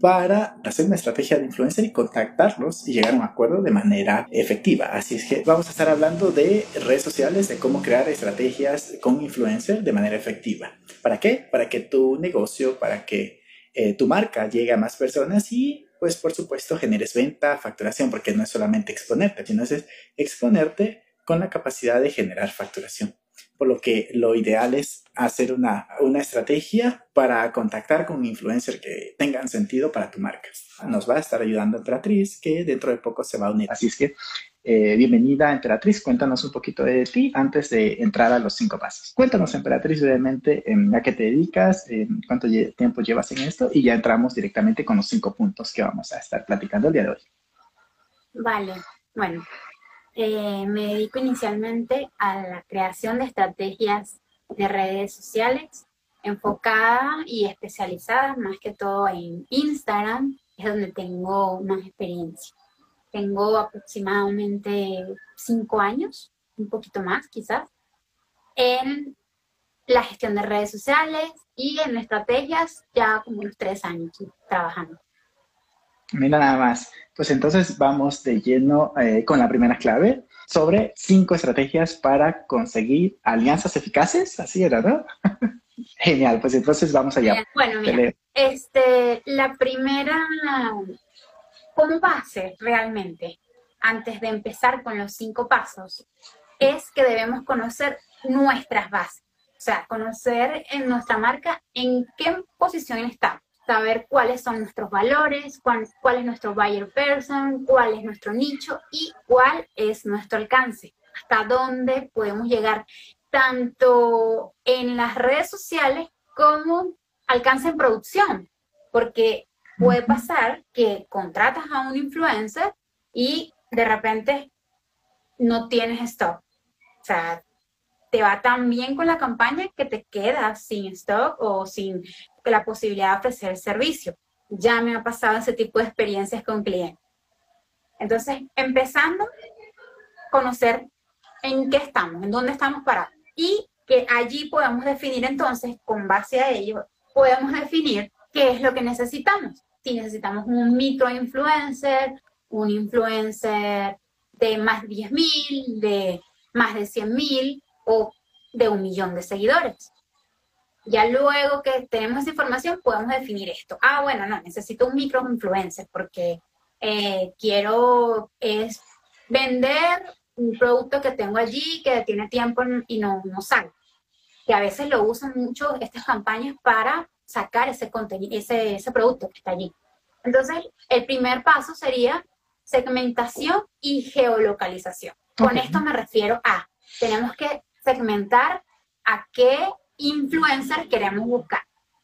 para hacer una estrategia de influencer y contactarlos y llegar a un acuerdo de manera efectiva. Así es que vamos a estar hablando de redes sociales, de cómo crear estrategias con influencer de manera efectiva. ¿Para qué? Para que tu negocio, para que eh, tu marca llegue a más personas y pues por supuesto generes venta, facturación, porque no es solamente exponerte, sino es exponerte con la capacidad de generar facturación por lo que lo ideal es hacer una, una estrategia para contactar con un influencer que tengan sentido para tu marca. Nos va a estar ayudando Emperatriz, que dentro de poco se va a unir. Así es que, eh, bienvenida Emperatriz, cuéntanos un poquito de ti antes de entrar a los cinco pasos. Cuéntanos, Emperatriz, brevemente a qué te dedicas, cuánto tiempo llevas en esto y ya entramos directamente con los cinco puntos que vamos a estar platicando el día de hoy. Vale, bueno, eh, me dedico inicialmente a la creación de estrategias de redes sociales enfocadas y especializadas más que todo en Instagram, es donde tengo más experiencia. Tengo aproximadamente cinco años, un poquito más quizás, en la gestión de redes sociales y en estrategias ya como unos tres años trabajando. Mira nada más. Pues entonces vamos de lleno eh, con la primera clave sobre cinco estrategias para conseguir alianzas eficaces. Así era, ¿no? Genial, pues entonces vamos allá. Bueno, mira, este, la primera, como base realmente, antes de empezar con los cinco pasos, es que debemos conocer nuestras bases. O sea, conocer en nuestra marca en qué posición está saber cuáles son nuestros valores, cuál, es nuestro buyer person, cuál es nuestro nicho y cuál es nuestro alcance, hasta dónde podemos llegar, tanto en las redes sociales como alcance en producción, porque puede pasar que contratas a un influencer y de repente no tienes stock. O sea, te va tan bien con la campaña que te quedas sin stock o sin la posibilidad de ofrecer el servicio. Ya me ha pasado ese tipo de experiencias con clientes. Entonces, empezando, conocer en qué estamos, en dónde estamos parados. Y que allí podemos definir entonces, con base a ello, podemos definir qué es lo que necesitamos. Si necesitamos un micro influencer, un influencer de más de 10 mil, de más de 100 mil, o de un millón de seguidores. Ya luego que tenemos esa información podemos definir esto. Ah, bueno, no, necesito un micro influencer porque eh, quiero es vender un producto que tengo allí que tiene tiempo y no, no sale. Que a veces lo usan mucho estas campañas para sacar ese contenido, ese, ese producto que está allí. Entonces, el primer paso sería segmentación y geolocalización. Con esto me refiero a, tenemos que segmentar a qué influencer queremos buscar.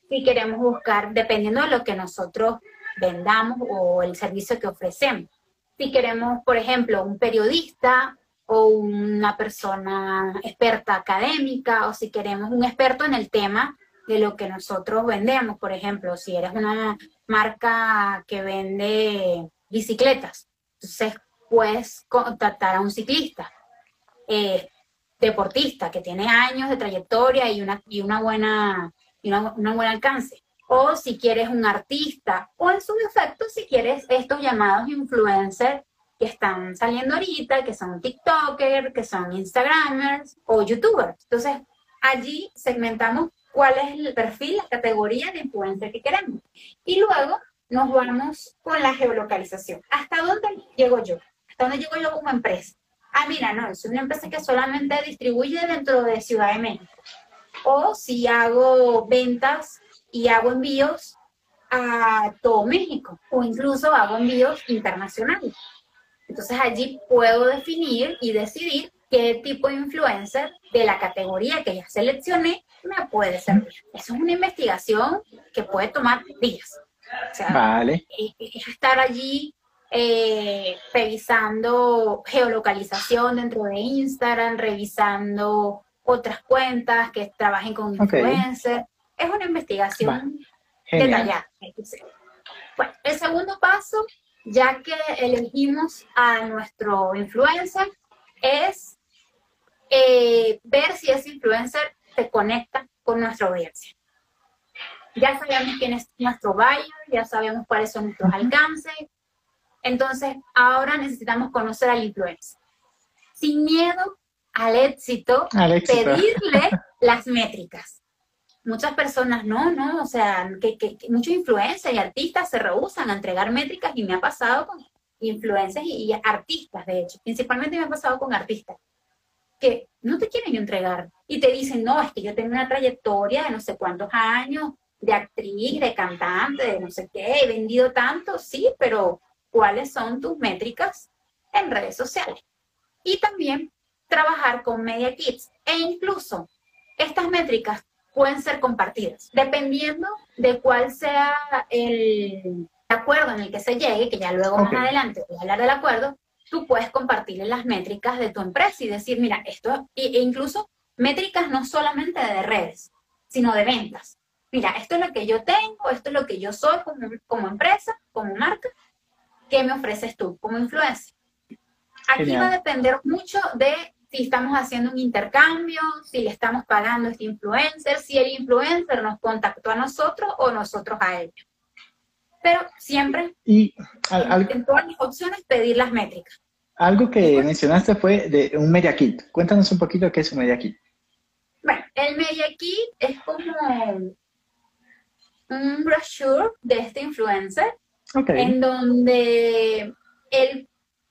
Si queremos buscar, dependiendo de lo que nosotros vendamos o el servicio que ofrecemos. Si queremos, por ejemplo, un periodista o una persona experta académica, o si queremos un experto en el tema de lo que nosotros vendemos, por ejemplo, si eres una marca que vende bicicletas, entonces puedes contactar a un ciclista. Eh, deportista que tiene años de trayectoria y una, y una buena y una, buen alcance. O si quieres un artista, o en su defecto, si quieres estos llamados influencers que están saliendo ahorita, que son TikTokers, que son Instagramers o YouTubers. Entonces, allí segmentamos cuál es el perfil, la categoría de influencer que queremos. Y luego nos vamos con la geolocalización. ¿Hasta dónde llego yo? ¿Hasta dónde llego yo como empresa? Ah, mira, no, es una empresa que solamente distribuye dentro de Ciudad de México. O si hago ventas y hago envíos a todo México, o incluso hago envíos internacionales. Entonces allí puedo definir y decidir qué tipo de influencer de la categoría que ya seleccioné me puede servir. Eso es una investigación que puede tomar días. O sea, vale. es estar allí eh, revisando geolocalización dentro de Instagram, revisando otras cuentas que trabajen con influencers. Es una investigación detallada. Bueno, el segundo paso, ya que elegimos a nuestro influencer, es eh, ver si ese influencer se conecta con nuestra audiencia. Ya sabemos quién es nuestro buyer, ya sabemos cuáles son nuestros alcances. Entonces, ahora necesitamos conocer al influencer. Sin miedo al éxito, pedirle las métricas. Muchas personas no, no, o sea, que, que, muchos influencers y artistas se rehusan a entregar métricas y me ha pasado con influencers y, y artistas, de hecho, principalmente me ha pasado con artistas que no te quieren entregar y te dicen, no, es que yo tengo una trayectoria de no sé cuántos años, de actriz, de cantante, de no sé qué, he vendido tanto, sí, pero ¿cuáles son tus métricas en redes sociales? Y también trabajar con Media Kits e incluso estas métricas pueden ser compartidas, dependiendo de cuál sea el acuerdo en el que se llegue, que ya luego más adelante voy a hablar del acuerdo, tú puedes compartirle las métricas de tu empresa y decir, mira, esto, e incluso métricas no solamente de redes, sino de ventas. Mira, esto es lo que yo tengo, esto es lo que yo soy como, como empresa, como marca, ¿qué me ofreces tú como influencer? Aquí va a depender mucho de si estamos haciendo un intercambio, si le estamos pagando a este influencer, si el influencer nos contactó a nosotros o nosotros a ellos. Pero siempre, y en todas las opciones, pedir las métricas. Algo que mencionaste fue de un media kit. Cuéntanos un poquito qué es un media kit. Bueno, el media kit es como un brochure de este influencer en donde él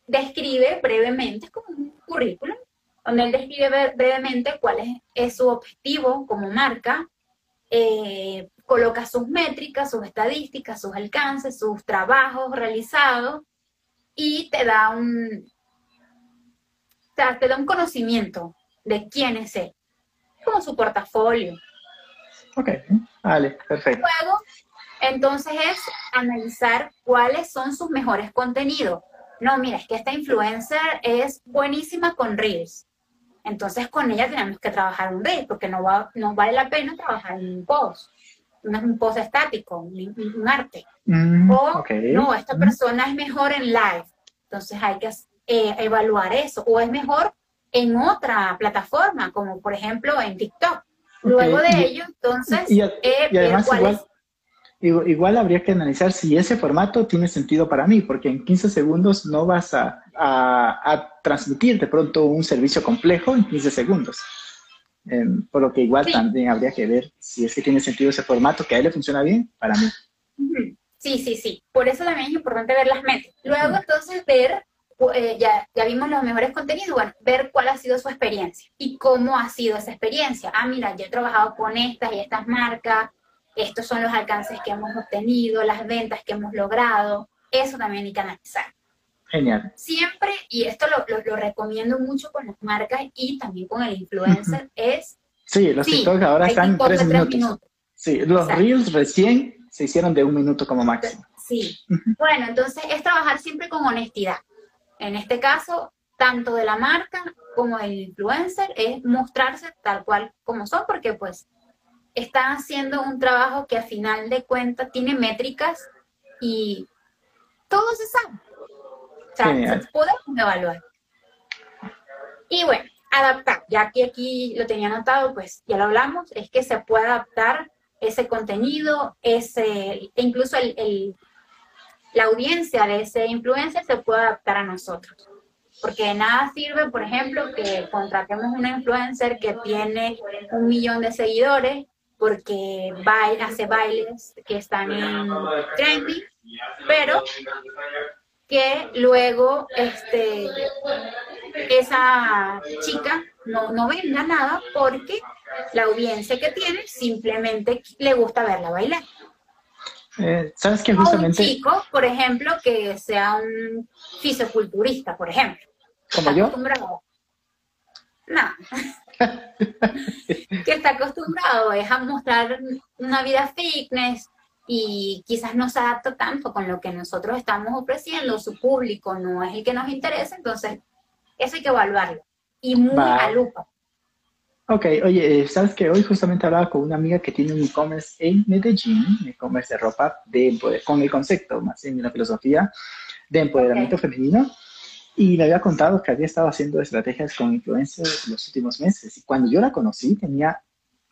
describe brevemente, como un currículum, donde él describe brevemente cuál es, su objetivo como marca, eh, coloca sus métricas, sus estadísticas, sus alcances, sus trabajos realizados y te da un, te da un conocimiento de quién es él, como su portafolio. Ok, vale, perfecto. Luego, entonces es analizar cuáles son sus mejores contenidos. No, mira, es que esta influencer es buenísima con Reels. Entonces con ella tenemos que trabajar un Reel, porque no, va, no vale la pena trabajar en un post. No es un post estático, un, arte. Mm, o no, esta mm. persona es mejor en live. Entonces hay que eh, evaluar eso. O es mejor en otra plataforma, como por ejemplo en TikTok. Luego de ello, entonces, eh, igual, igual, habría que analizar si ese formato tiene sentido para mí, porque en 15 segundos no vas a, a, transmitir de pronto un servicio complejo en 15 segundos. Em, por lo que igual también habría que ver si es que tiene sentido ese formato, que a él le funciona bien, para mí. Sí, sí, sí. Por eso también es importante ver las metas. Luego, entonces, ver eh, ya, ya vimos los mejores contenidos, bueno, ver cuál ha sido su experiencia y cómo ha sido esa experiencia. Ah, mira, yo he trabajado con estas y estas marcas, estos son los alcances que hemos obtenido, las ventas que hemos logrado, eso también hay que analizar. Genial. Siempre, y esto lo, lo, recomiendo mucho con las marcas y también con el influencer, es... Sí, los TikTok ahora están tres minutos. Sí, los Reels recién se hicieron de un minuto como máximo. Sí. Bueno, entonces es trabajar siempre con honestidad. En este caso, tanto de la marca como del influencer, es mostrarse tal cual como son, porque pues están haciendo un trabajo que a final de cuentas tiene métricas y todo se sabe. O sea, se puede evaluar. Y bueno, adaptar, ya que aquí lo tenía anotado, pues ya lo hablamos, es que se puede adaptar ese contenido, ese, incluso el la audiencia de ese influencer se puede adaptar a nosotros. Porque de nada sirve, por ejemplo, que contratemos una influencer que tiene un millón de seguidores porque hace bailes que están en trending, pero que luego este, esa chica no, no venda nada porque la audiencia que tiene simplemente le gusta verla bailar. Eh, ¿Sabes que justamente... un chico, por ejemplo, que sea un fisiculturista, por ejemplo. ¿Como yo? Acostumbrado. No. que está acostumbrado es a mostrar una vida fitness, y quizás no se adapta tanto con lo que nosotros estamos ofreciendo, su público no es el que nos interesa, entonces eso hay que evaluarlo. Y muy a lupa. Ok, oye, eh, sabes que hoy justamente hablaba con una amiga que tiene un e-commerce en Medellín, un e-commerce de ropa, de, con el concepto, más en la filosofía de empoderamiento femenino, y me había contado que había estado haciendo estrategias con influencers los últimos meses. Y cuando yo la conocí tenía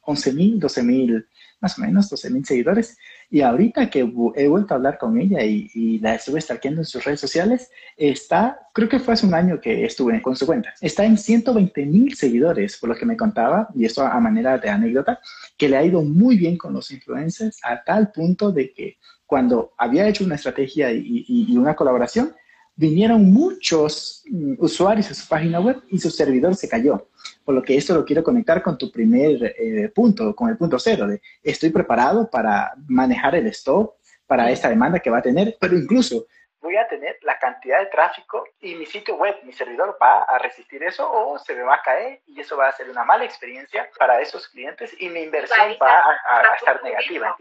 11.000, 12.000, más o menos 12.000 seguidores. Y ahorita que he vuelto a hablar con ella y, la estuve stalkeando en sus redes sociales, está, creo que fue hace un año que estuve con su cuenta, está en 120.000 seguidores, por lo que me contaba, y esto a manera de anécdota, que le ha ido muy bien con los influencers a tal punto de que cuando había hecho una estrategia y, y una colaboración, vinieron muchos mm, usuarios a su página web y su servidor se cayó. Por lo que esto lo quiero conectar con tu primer eh, punto, con el punto cero, de estoy preparado para manejar el stock para esta demanda que va a tener, pero incluso voy a tener la cantidad de tráfico y mi sitio web, mi servidor va a resistir eso o se me va a caer y eso va a ser una mala experiencia para esos clientes y mi inversión va a, estar negativa.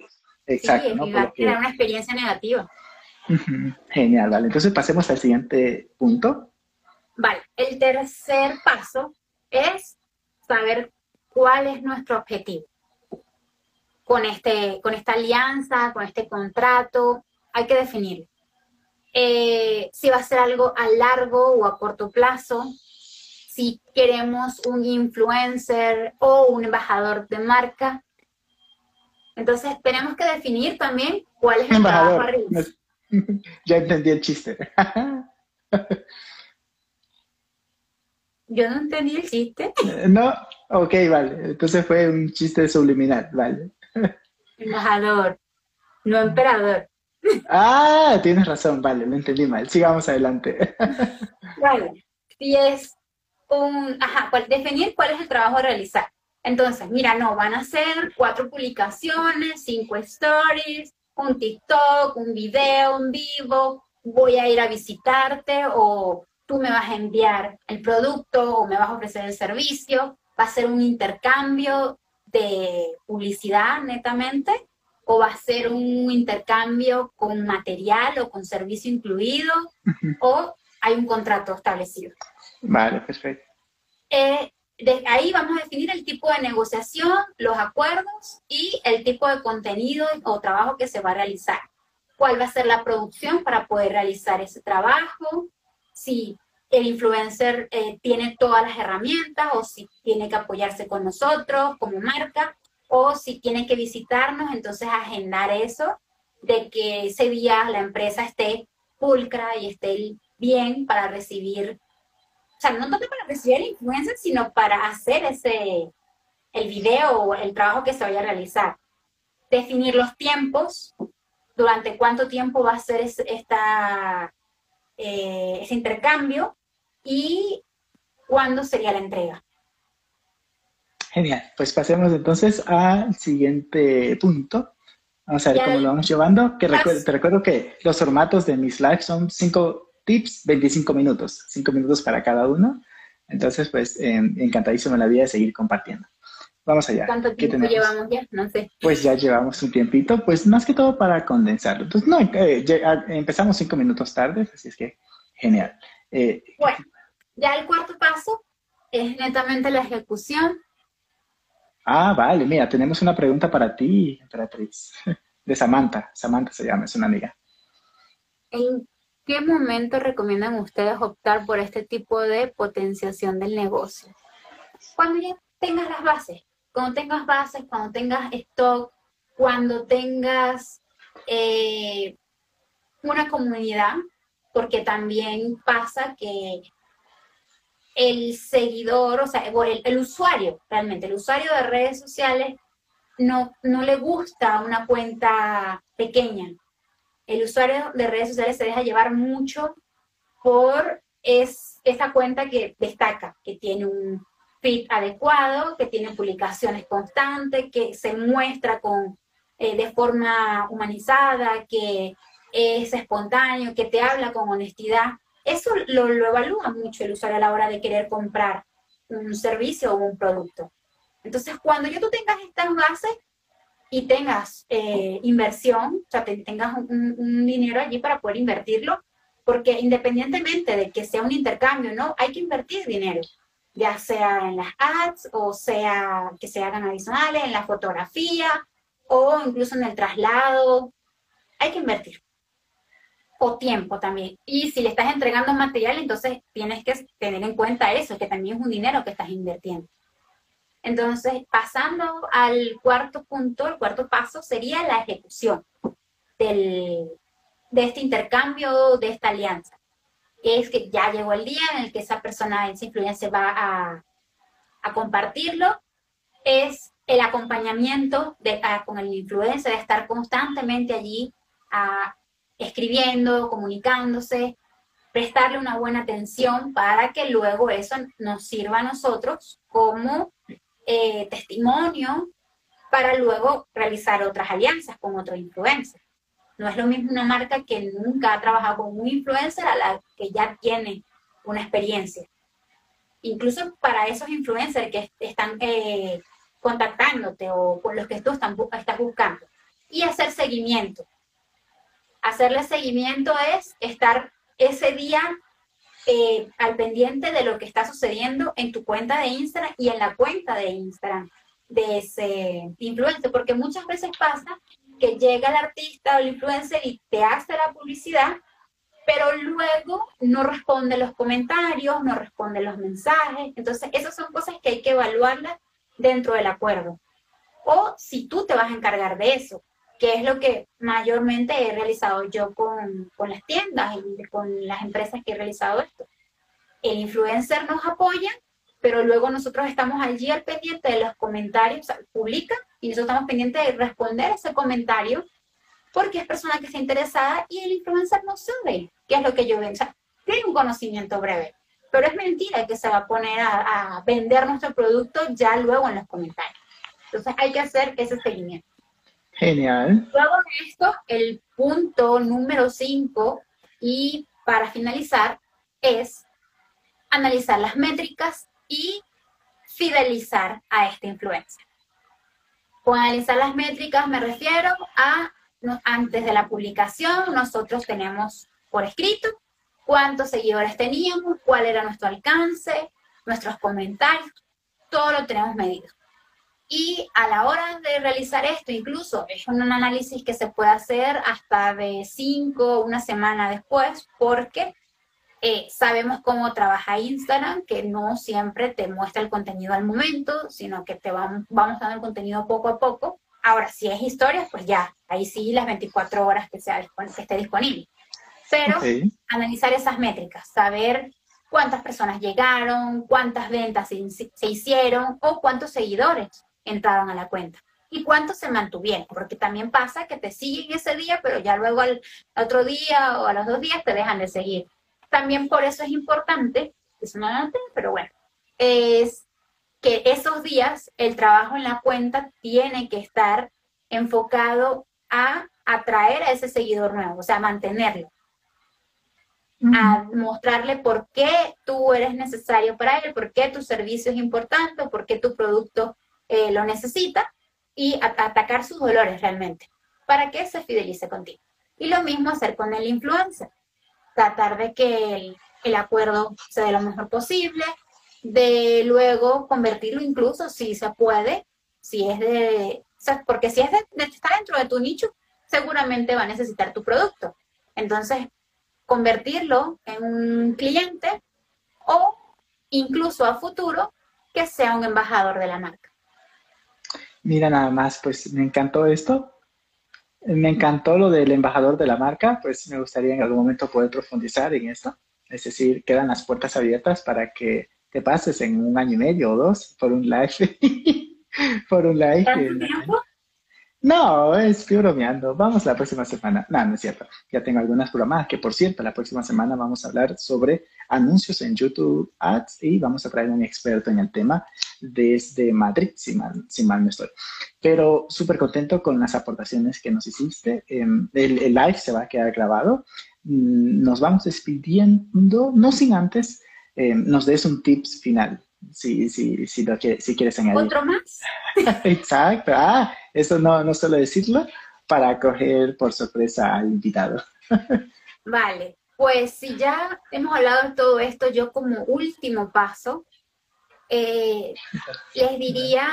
Exacto. Sí, ¿no? va a tener una experiencia negativa. Genial, vale. Entonces pasemos al siguiente punto. Vale, el tercer paso es saber cuál es nuestro objetivo con, este, con esta alianza, con este contrato. Hay que definirlo. Eh, si va a ser algo a largo o a corto plazo, si queremos un influencer o un embajador de marca. Entonces tenemos que definir también cuál es el trabajo ya entendí el chiste. Yo no entendí el chiste. No, ok, vale. Entonces fue un chiste subliminal, vale. Embajador, no emperador. Ah, tienes razón, vale, lo entendí mal. Sigamos adelante. Vale, si es un, ajá, definir cuál es el trabajo a realizar. Entonces, mira, no, van a ser cuatro publicaciones, cinco stories, un TikTok, un video en vivo, voy a ir a visitarte o tú me vas a enviar el producto o me vas a ofrecer el servicio, va a ser un intercambio de publicidad netamente o va a ser un intercambio con material o con servicio incluido o hay un contrato establecido. Vale, perfecto. Eh, de ahí vamos a definir el tipo de negociación, los acuerdos y el tipo de contenido o trabajo que se va a realizar. ¿Cuál va a ser la producción para poder realizar ese trabajo? Si el influencer eh, tiene todas las herramientas o si tiene que apoyarse con nosotros como marca o si tiene que visitarnos, entonces agendar eso de que ese día la empresa esté pulcra y esté bien para recibir o sea, no tanto para recibir el influencer, sino para hacer ese, el video o el trabajo que se vaya a realizar. Definir los tiempos, durante cuánto tiempo va a ser esta, eh, ese intercambio y cuándo sería la entrega. Genial, pues pasemos entonces al siguiente punto. Vamos a ver cómo lo vamos llevando. Que te recuerdo que los formatos de mis lives son cinco tips, 25 minutos, 5 minutos para cada uno. Entonces, pues, eh, encantadísimo la vida de seguir compartiendo. Vamos allá. ¿Cuánto tiempo llevamos ya? No sé. Pues ya llevamos un tiempito, pues más que todo para condensarlo. Entonces, no, eh, ah, empezamos cinco minutos tarde, así es que genial. Eh, bueno, ya el cuarto paso es netamente la ejecución. Ah, vale, mira, tenemos una pregunta para ti, Emperatriz, de Samantha. Samantha se llama, es una amiga. ¿En qué momento recomiendan ustedes optar por este tipo de potenciación del negocio? Cuando ya tengas las bases, cuando tengas bases, cuando tengas stock, cuando tengas eh, una comunidad, porque también pasa que el seguidor, o sea, el, el, usuario, realmente, el usuario de redes sociales no, no le gusta una cuenta pequeña, el usuario de redes sociales se deja llevar mucho por es, esa cuenta que destaca, que tiene un feed adecuado, que tiene publicaciones constantes, que se muestra con, eh, de forma humanizada, que es espontáneo, que te habla con honestidad. Eso lo, lo evalúa mucho el usuario a la hora de querer comprar un servicio o un producto. Entonces, cuando ya tú tengas estas bases, y tengas eh, inversión, o sea, tengas un, dinero allí para poder invertirlo, porque independientemente de que sea un intercambio, ¿no? Hay que invertir dinero, ya sea en las ads o sea que se hagan adicionales, en la fotografía o incluso en el traslado. Hay que invertir. O tiempo también. Y si le estás entregando material, entonces tienes que tener en cuenta eso, que también es un dinero que estás invirtiendo. Entonces, pasando al cuarto punto, el cuarto paso sería la ejecución del, de este intercambio, de esta alianza. Es que ya llegó el día en el que esa persona, esa influencia va a, a compartirlo. Es el acompañamiento con el influencer, de estar constantemente allí escribiendo, comunicándose, prestarle una buena atención para que luego eso nos sirva a nosotros como eh, testimonio para luego realizar otras alianzas con otros influencers. No es lo mismo una marca que nunca ha trabajado con un influencer a la que ya tiene una experiencia. Incluso para esos influencers que están eh, contactándote o con los que tú estás buscando. Y hacer seguimiento. Hacerle seguimiento es estar ese día eh, al pendiente de lo que está sucediendo en tu cuenta de Instagram y en la cuenta de Instagram de ese influencer, porque muchas veces pasa que llega el artista o el influencer y te hace la publicidad, pero luego no responde los comentarios, no responde los mensajes. Entonces, esas son cosas que hay que evaluarlas dentro del acuerdo. O si tú te vas a encargar de eso, que es lo que mayormente he realizado yo con, con las tiendas y con las empresas que he realizado esto. El influencer nos apoya, pero luego nosotros estamos allí al pendiente de los comentarios, o sea, publica y nosotros estamos pendientes de responder ese comentario porque es persona que está interesada y el influencer no sabe qué es lo que yo veo. O sea, tiene un conocimiento breve, pero es mentira que se va a poner a, a vender nuestro producto ya luego en los comentarios. Entonces hay que hacer ese seguimiento. Genial. Luego de esto, el punto número 5 y para finalizar es analizar las métricas y fidelizar a esta influencia. Con analizar las métricas me refiero a antes de la publicación, nosotros tenemos por escrito cuántos seguidores teníamos, cuál era nuestro alcance, nuestros comentarios, todo lo tenemos medido. Y a la hora de realizar esto, incluso es un análisis que se puede hacer hasta de cinco, una semana después, porque eh, sabemos cómo trabaja Instagram, que no siempre te muestra el contenido al momento, sino que te vamos, vamos dando el contenido poco a poco. Ahora, si es historias, pues ya, ahí sí las 24 horas que, sea, que esté disponible. Pero analizar esas métricas, saber cuántas personas llegaron, cuántas ventas se hicieron o cuántos seguidores entraron a la cuenta. Y cuántos se mantuvieron, porque también pasa que te siguen ese día, pero ya luego al otro día o a los dos días te dejan de seguir. También por eso es importante, eso no lo pero bueno, es que esos días el trabajo en la cuenta tiene que estar enfocado a atraer a ese seguidor nuevo, o sea, mantenerlo, a mostrarle por qué tú eres necesario para él, por qué tu servicio es importante, por qué tu producto eh, lo necesita y atacar sus dolores realmente para que se fidelice contigo. Y lo mismo hacer con el influencer, tratar de que el, acuerdo sea de lo mejor posible, de luego convertirlo incluso si se puede, si es de, porque si es de, de estar dentro de tu nicho, seguramente va a necesitar tu producto. Entonces, convertirlo en un cliente o incluso a futuro que sea un embajador de la marca. Mira nada más, pues me encantó esto. Me encantó lo del embajador de la marca, pues me gustaría en algún momento poder profundizar en esto. Es decir, quedan las puertas abiertas para que te pases en un año y medio o dos por un live. por un live. No, estoy bromeando. Vamos la próxima semana. No, no es cierto. Ya tengo algunas programadas que, por cierto, la próxima semana vamos a hablar sobre anuncios en YouTube Ads y vamos a traer un experto en el tema desde Madrid, si mal, si mal no estoy. Pero súper contento con las aportaciones que nos hiciste. Em, el, el, live se va a quedar grabado. Mm, nos vamos despidiendo, no sin antes em, nos des un tips final si, si, si, lo si quieres añadir. ¿Otro más? Exacto. Ah, eso no, no solo decirlo para coger por sorpresa al invitado. vale, pues si ya hemos hablado de todo esto, yo como último paso, eh, les diría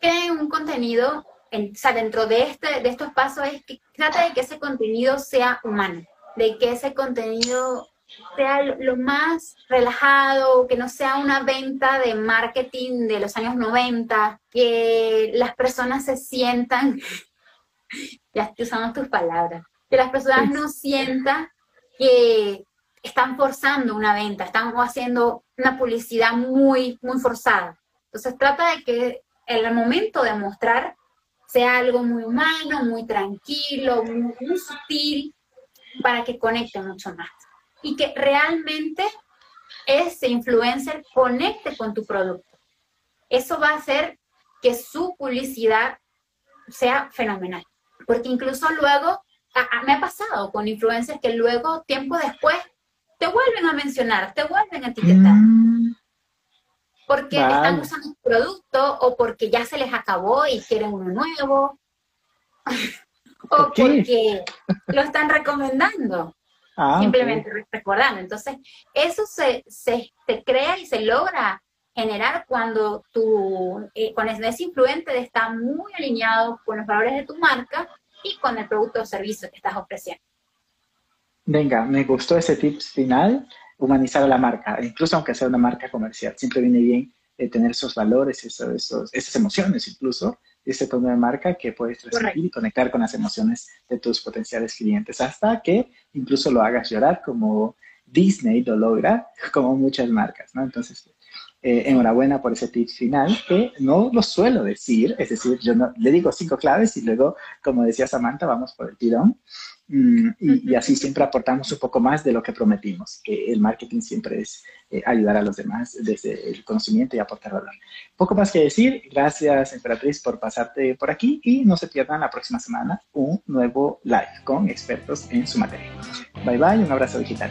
que un contenido, o sea, dentro de, este, de estos pasos es que trata de que ese contenido sea humano, de que ese contenido sea lo más relajado, que no sea una venta de marketing de los años 90, que las personas se sientan, ya usando tus palabras, que las personas no sientan que están forzando una venta, están haciendo una publicidad muy, muy forzada. Entonces trata de que el momento de mostrar sea algo muy humano, muy tranquilo, muy, muy sutil, para que conecte mucho más y que realmente ese influencer conecte con tu producto. Eso va a hacer que su publicidad sea fenomenal. Porque incluso luego, me ha pasado con influencers que luego, tiempo después, te vuelven a mencionar, te vuelven a etiquetar. Mm. Porque están usando un producto o porque ya se les acabó y quieren uno nuevo. o porque lo están recomendando. Ah, simplemente recordando. Entonces, eso se, se, crea y se logra generar cuando tu, eh, con ese influente está muy alineado con los valores de tu marca y con el producto o servicio que estás ofreciendo. Venga, me gustó ese tip final, humanizar a la marca, incluso aunque sea una marca comercial, siempre viene bien eh, tener esos valores, esos, esas emociones incluso, ese tono de marca que puedes transmitir y conectar con las emociones de tus potenciales clientes, hasta que incluso lo hagas llorar como Disney lo logra, como muchas marcas, ¿no? Entonces, eh, enhorabuena por ese tip final, que no lo suelo decir, es decir, yo no, le digo cinco claves y luego, como decía Samantha, vamos por el tirón. Mm, y, así siempre aportamos un poco más de lo que prometimos, que el marketing siempre es eh, ayudar a los demás desde el conocimiento y aportar valor. Poco más que decir, gracias Emperatriz por pasarte por aquí y no se pierdan la próxima semana un nuevo live con expertos en su materia. Bye bye, un abrazo digital.